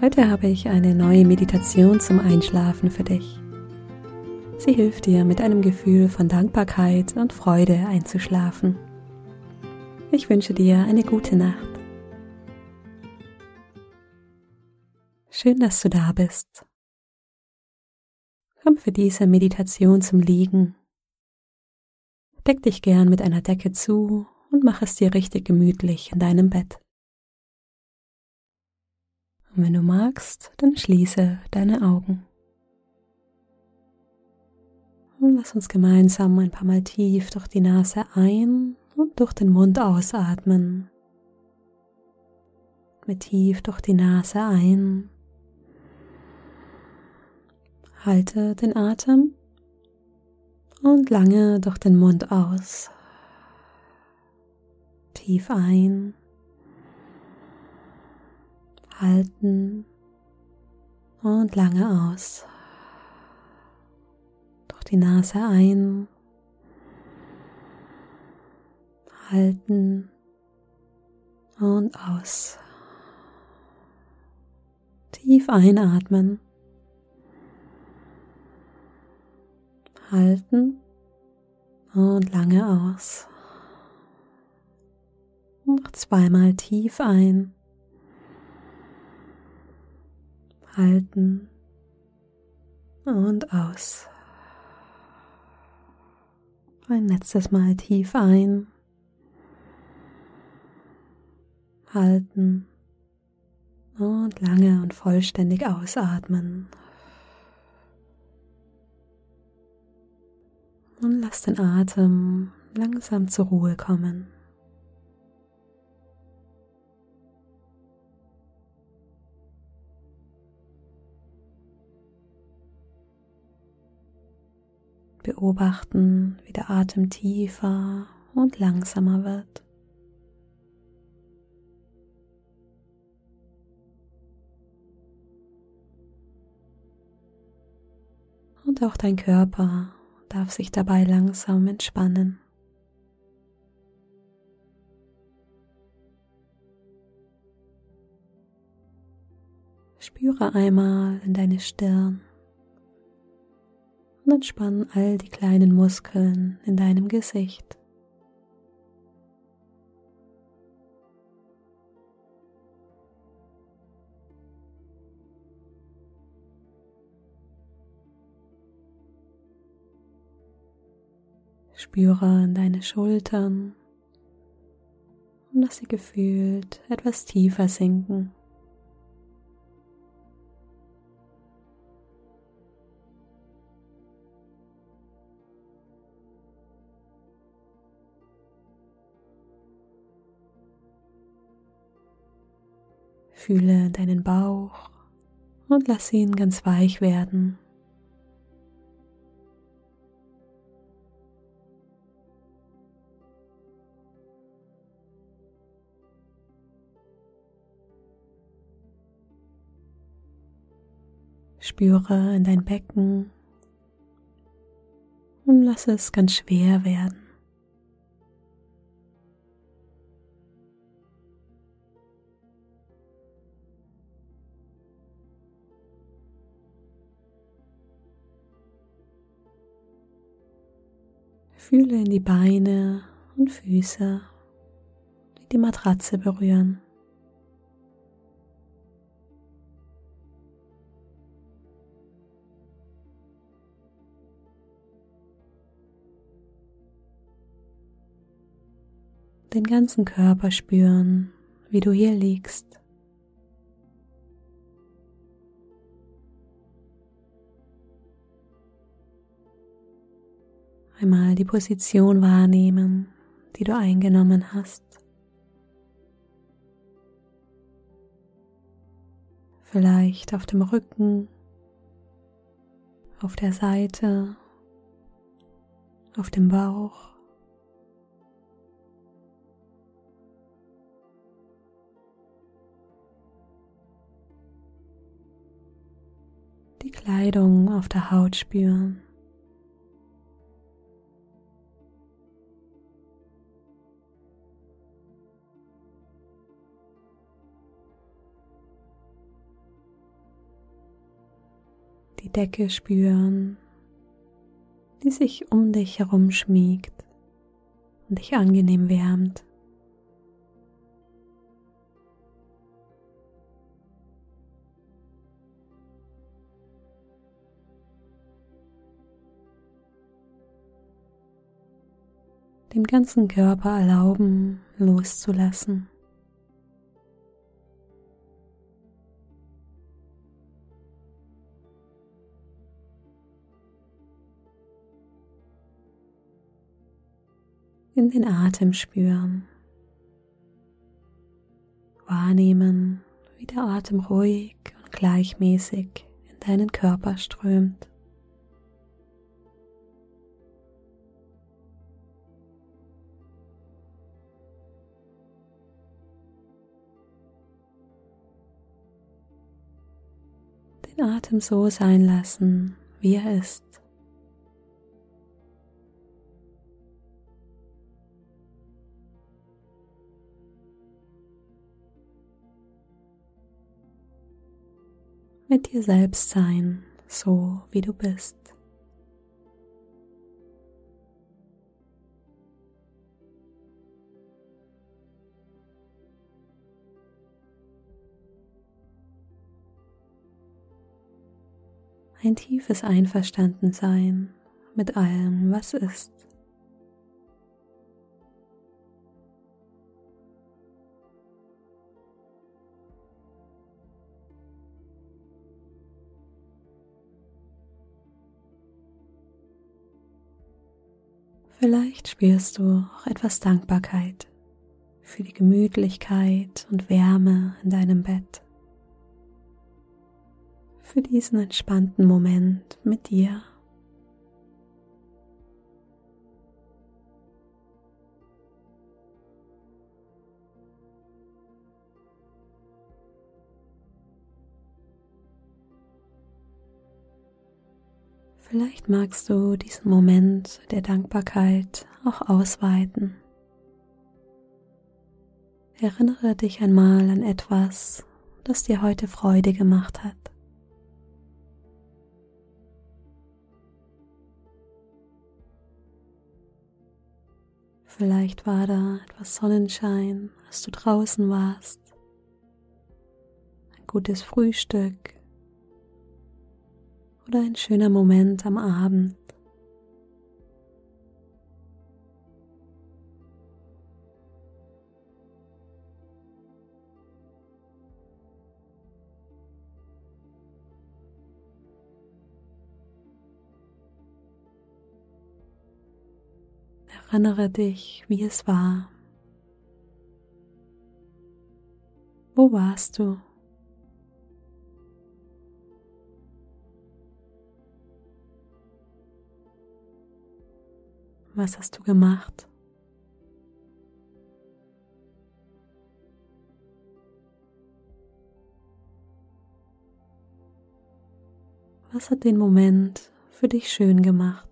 Heute habe ich eine neue Meditation zum Einschlafen für dich. Sie hilft dir mit einem Gefühl von Dankbarkeit und Freude einzuschlafen. Ich wünsche dir eine gute Nacht. Schön, dass du da bist. Komm für diese Meditation zum Liegen. Deck dich gern mit einer Decke zu und mach es dir richtig gemütlich in deinem Bett. Und wenn du magst, dann schließe deine Augen. Und lass uns gemeinsam ein paar Mal tief durch die Nase ein und durch den Mund ausatmen. Mit tief durch die Nase ein. Halte den Atem und lange durch den Mund aus. Tief ein halten und lange aus. Durch die Nase ein, halten und aus. Tief einatmen, halten und lange aus. Noch zweimal tief ein halten und aus. Ein letztes Mal tief ein, halten und lange und vollständig ausatmen. Und lass den Atem langsam zur Ruhe kommen. Beobachten, wie der Atem tiefer und langsamer wird. Und auch dein Körper darf sich dabei langsam entspannen. Spüre einmal in deine Stirn und entspann all die kleinen Muskeln in deinem Gesicht. Spüre in deine Schultern und lass sie gefühlt etwas tiefer sinken. Fühle deinen Bauch und lass ihn ganz weich werden. Spüre in dein Becken und lass es ganz schwer werden. Fühle in die Beine und Füße, die die Matratze berühren. Den ganzen Körper spüren, wie du hier liegst. Einmal die Position wahrnehmen, die du eingenommen hast. vielleicht auf dem Rücken, auf der Seite, auf dem Bauch. Die Kleidung auf der Haut spüren. Die Decke spüren, die sich um dich herum schmiegt und dich angenehm wärmt. Dem ganzen Körper erlauben, loszulassen. In den Atem spüren. Wahrnehmen, wie der Atem ruhig und gleichmäßig in deinen Körper strömt. Den Atem so sein lassen, wie er ist. Mit dir selbst sein, so wie du bist. Ein tiefes Einverstandensein mit allem, was ist. Vielleicht spürst du auch etwas Dankbarkeit für die Gemütlichkeit und Wärme in deinem Bett, für diesen entspannten Moment mit dir. Vielleicht magst du diesen Moment der Dankbarkeit auch ausweiten. Erinnere dich einmal an etwas, das dir heute Freude gemacht hat. Vielleicht war da etwas Sonnenschein, als du draußen warst, ein gutes Frühstück oder ein schöner Moment am Abend. Erinnere dich, wie es war. Wo warst du? Was hast du gemacht? Was hat den Moment für dich schön gemacht?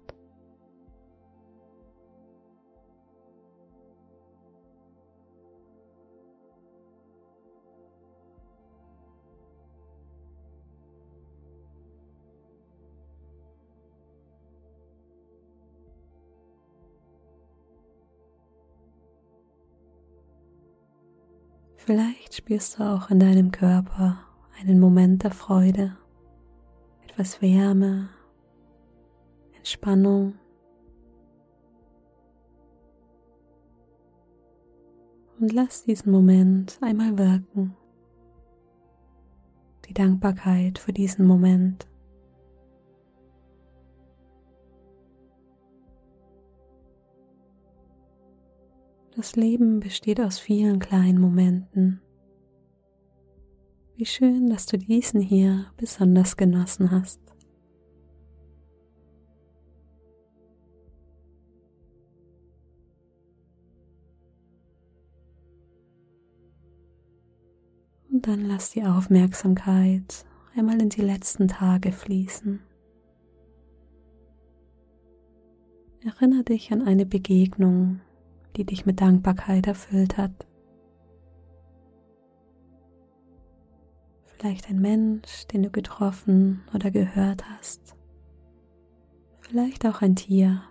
Vielleicht spürst du auch in deinem Körper einen Moment der Freude, etwas Wärme, Entspannung. Und lass diesen Moment einmal wirken. Die Dankbarkeit für diesen Moment. Das Leben besteht aus vielen kleinen Momenten. Wie schön, dass du diesen hier besonders genossen hast. Und dann lass die Aufmerksamkeit einmal in die letzten Tage fließen. Erinnere dich an eine Begegnung, die dich mit Dankbarkeit erfüllt hat. Vielleicht ein Mensch, den du getroffen oder gehört hast. Vielleicht auch ein Tier.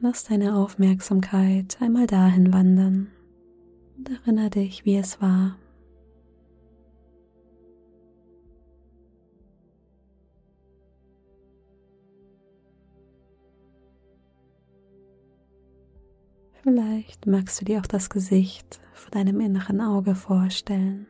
Lass deine Aufmerksamkeit einmal dahin wandern und erinnere dich, wie es war. Vielleicht magst du dir auch das Gesicht vor deinem inneren Auge vorstellen.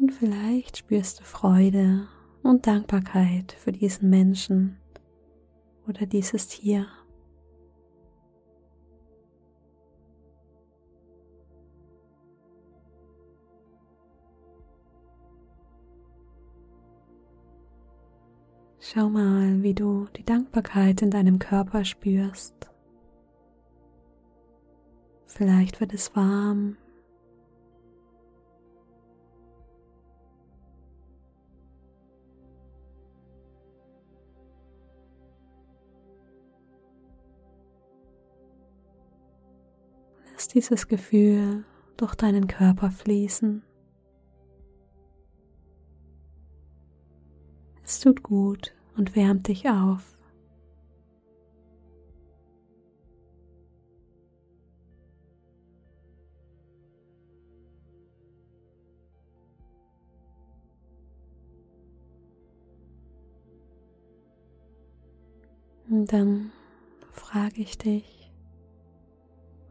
Und vielleicht spürst du Freude und Dankbarkeit für diesen Menschen oder dieses Tier. Schau mal, wie du die Dankbarkeit in deinem Körper spürst. Vielleicht wird es warm. Lass dieses Gefühl durch deinen Körper fließen. Es tut gut, und wärmt dich auf. Und dann frage ich dich,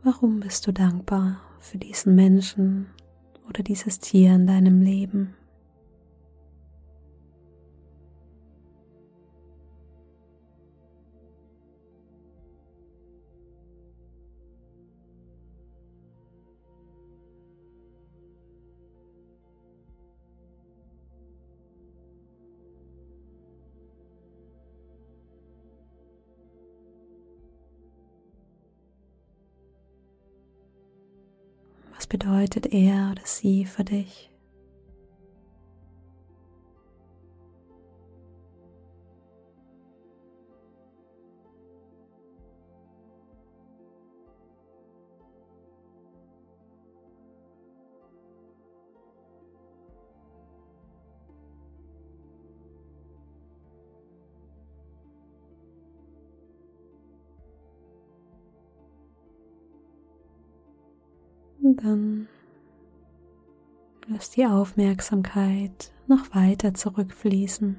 warum bist du dankbar für diesen Menschen oder dieses Tier in deinem Leben? Bedeutet er oder sie für dich? Dann lass die Aufmerksamkeit noch weiter zurückfließen.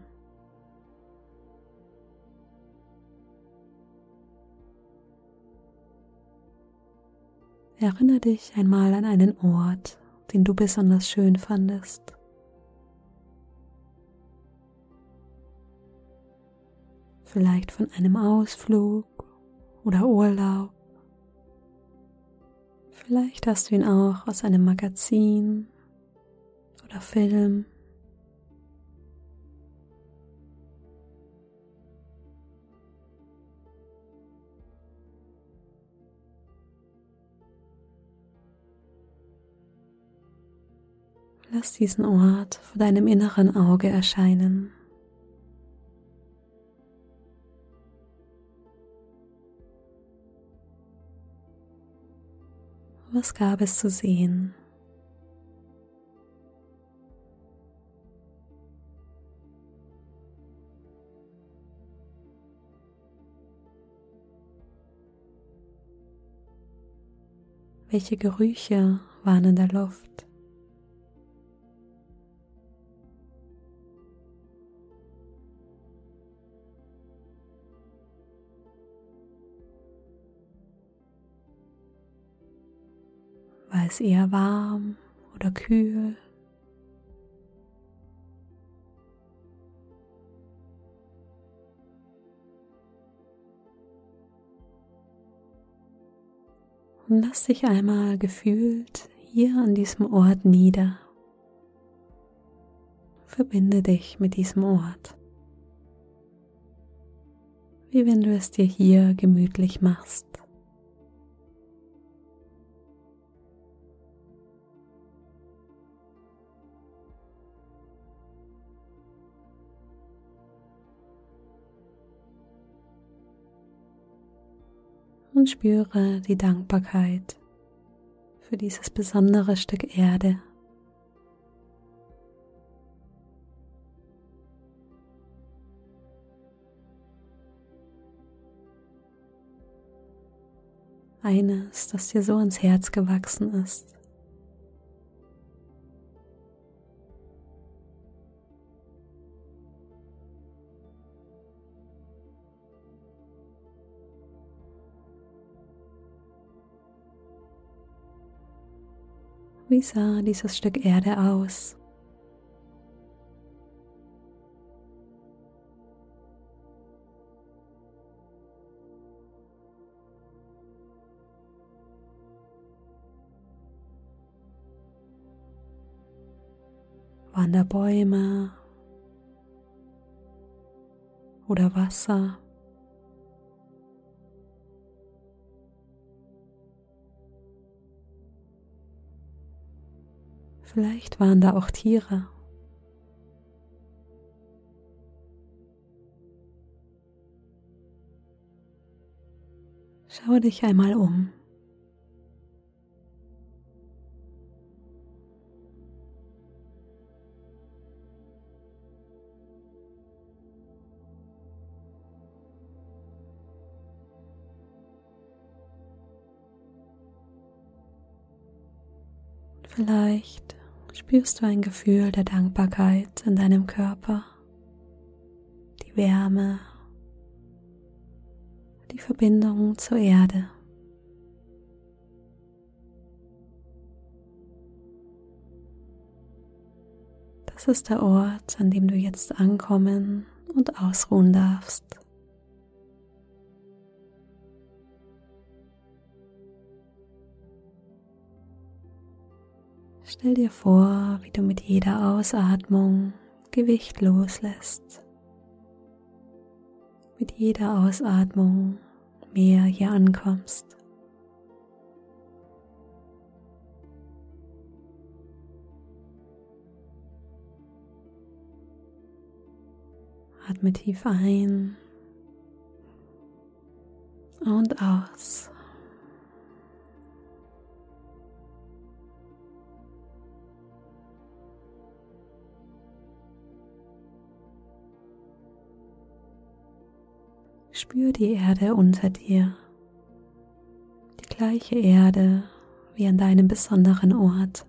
Erinnere dich einmal an einen Ort, den du besonders schön fandest. Vielleicht von einem Ausflug oder Urlaub. Vielleicht hast du ihn auch aus einem Magazin oder Film. Lass diesen Ort vor deinem inneren Auge erscheinen. Was gab es zu sehen? Welche Gerüche waren in der Luft? War es eher warm oder kühl? Und lass dich einmal gefühlt hier an diesem Ort nieder. Verbinde dich mit diesem Ort. Wie wenn du es dir hier gemütlich machst. Spüre die Dankbarkeit für dieses besondere Stück Erde. Eines, das dir so ans Herz gewachsen ist. Wie sah dieses Stück Erde aus? Waren da Bäume oder Wasser? Vielleicht waren da auch Tiere. Schau dich einmal um. Vielleicht spürst du ein Gefühl der Dankbarkeit in deinem Körper, die Wärme, die Verbindung zur Erde. Das ist der Ort, an dem du jetzt ankommen und ausruhen darfst. Stell dir vor, wie du mit jeder Ausatmung Gewicht loslässt. Mit jeder Ausatmung mehr hier ankommst. Atme tief ein und aus. Spür die Erde unter dir, die gleiche Erde wie an deinem besonderen Ort.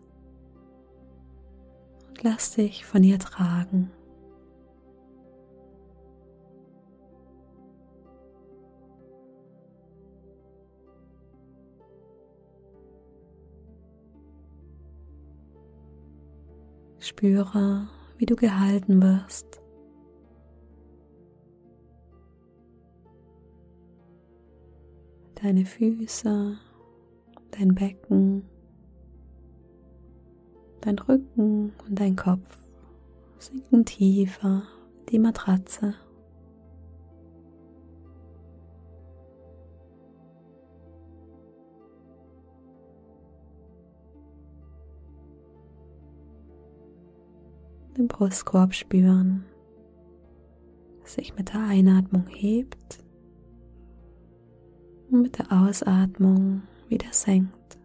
Und lass dich von ihr tragen. Spüre, wie du gehalten wirst deine Füße, dein Becken, dein Rücken und dein Kopf sinken tiefer die Matratze. Den Brustkorb spüren, sich mit der Einatmung hebt und mit der Ausatmung wieder senkt.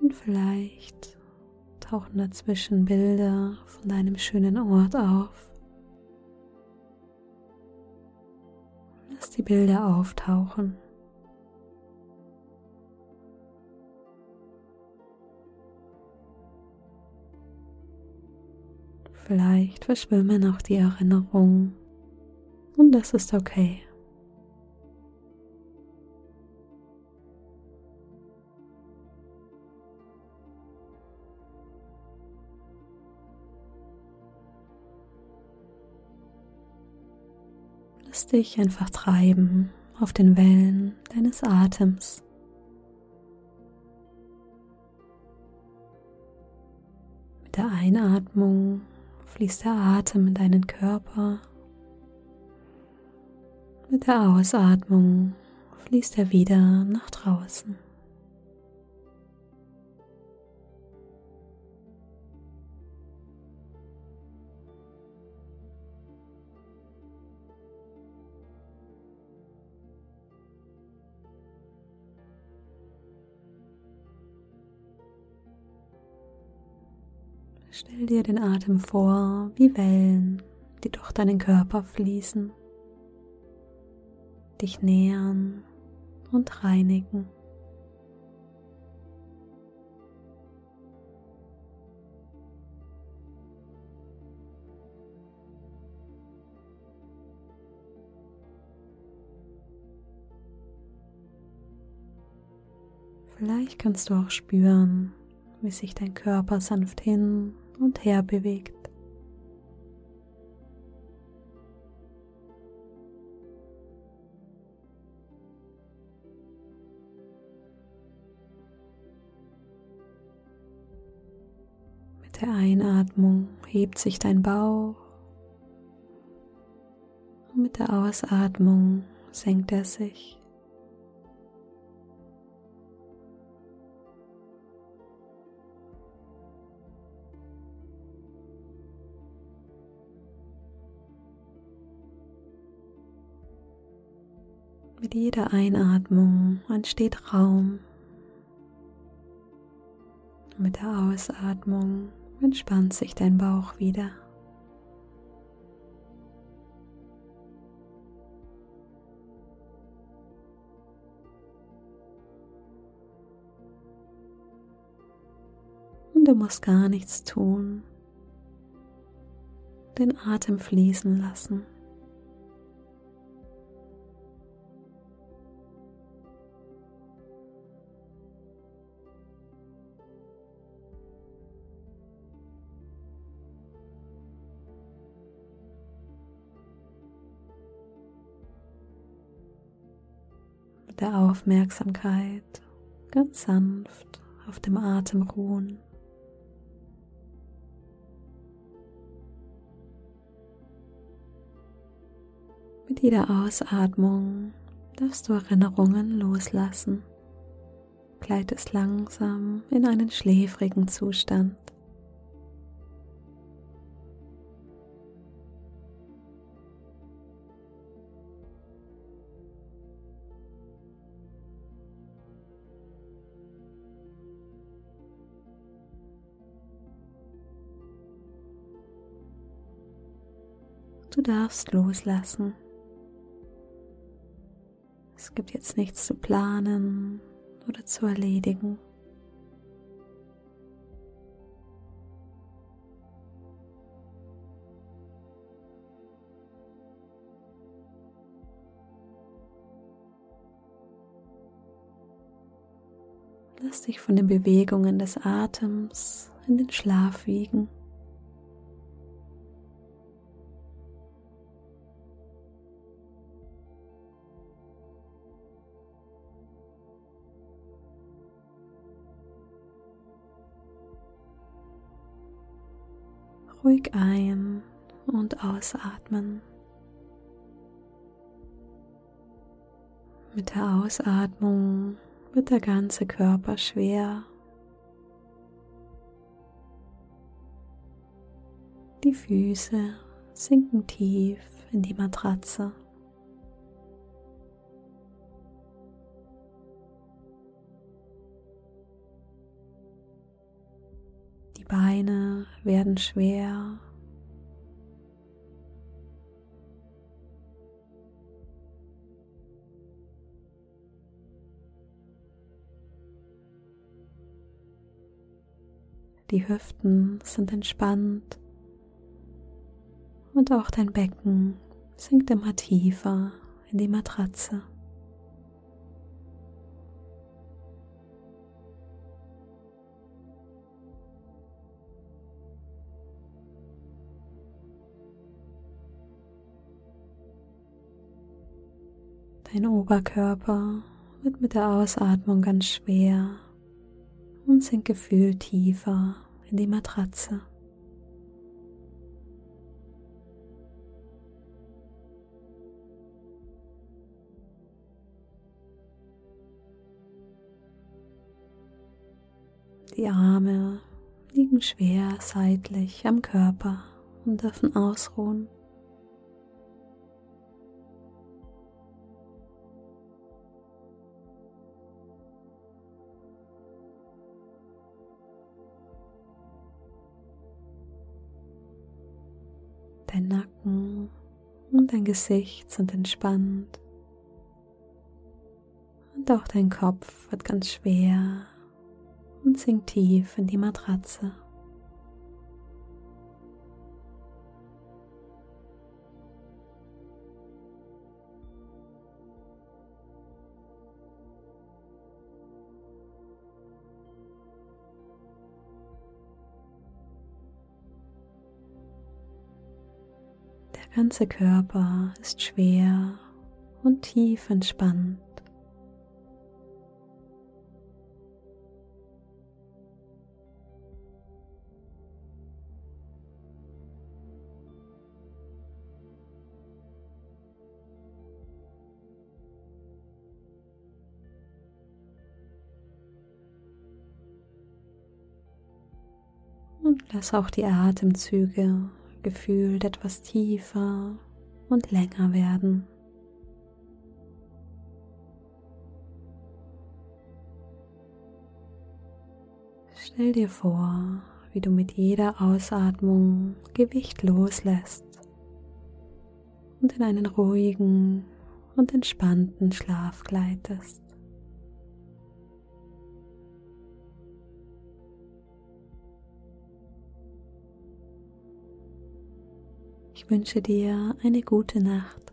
Und vielleicht tauchen dazwischen Bilder von deinem schönen Ort auf. Lass die Bilder auftauchen. Vielleicht verschwimmen auch die Erinnerungen und das ist okay. Lass dich einfach treiben auf den Wellen deines Atems. Mit der Einatmung fließt der Atem in deinen Körper. Mit der Ausatmung fließt er wieder nach draußen. Stell dir den Atem vor wie Wellen, die durch deinen Körper fließen, dich nähern und reinigen. Vielleicht kannst du auch spüren, wie sich dein Körper sanft hin und her bewegt. Mit der Einatmung hebt sich dein Bauch und mit der Ausatmung senkt er sich. Mit jeder Einatmung entsteht Raum. Mit der Ausatmung entspannt sich dein Bauch wieder. Und du musst gar nichts tun. Den Atem fließen lassen. Der Aufmerksamkeit ganz sanft auf dem Atem ruhen. Mit jeder Ausatmung darfst du Erinnerungen loslassen. Gleitest langsam in einen schläfrigen Zustand. Darfst loslassen. Es gibt jetzt nichts zu planen oder zu erledigen. Lass dich von den Bewegungen des Atems in den Schlaf wiegen. Ruhig ein und ausatmen. Mit der Ausatmung wird der ganze Körper schwer. Die Füße sinken tief in die Matratze. Beine werden schwer. Die Hüften sind entspannt und auch dein Becken sinkt immer tiefer in die Matratze. Dein Oberkörper wird mit der Ausatmung ganz schwer und sinkt gefühlt tiefer in die Matratze. Die Arme liegen schwer seitlich am Körper und dürfen ausruhen. Dein Nacken und dein Gesicht sind entspannt. Und auch dein Kopf wird ganz schwer und sinkt tief in die Matratze. Ganze Körper ist schwer und tief entspannt. Und lass auch die Atemzüge gefühlt etwas tiefer und länger werden. Stell dir vor, wie du mit jeder Ausatmung Gewicht loslässt und in einen ruhigen und entspannten Schlaf gleitest. Wünsche dir eine gute Nacht.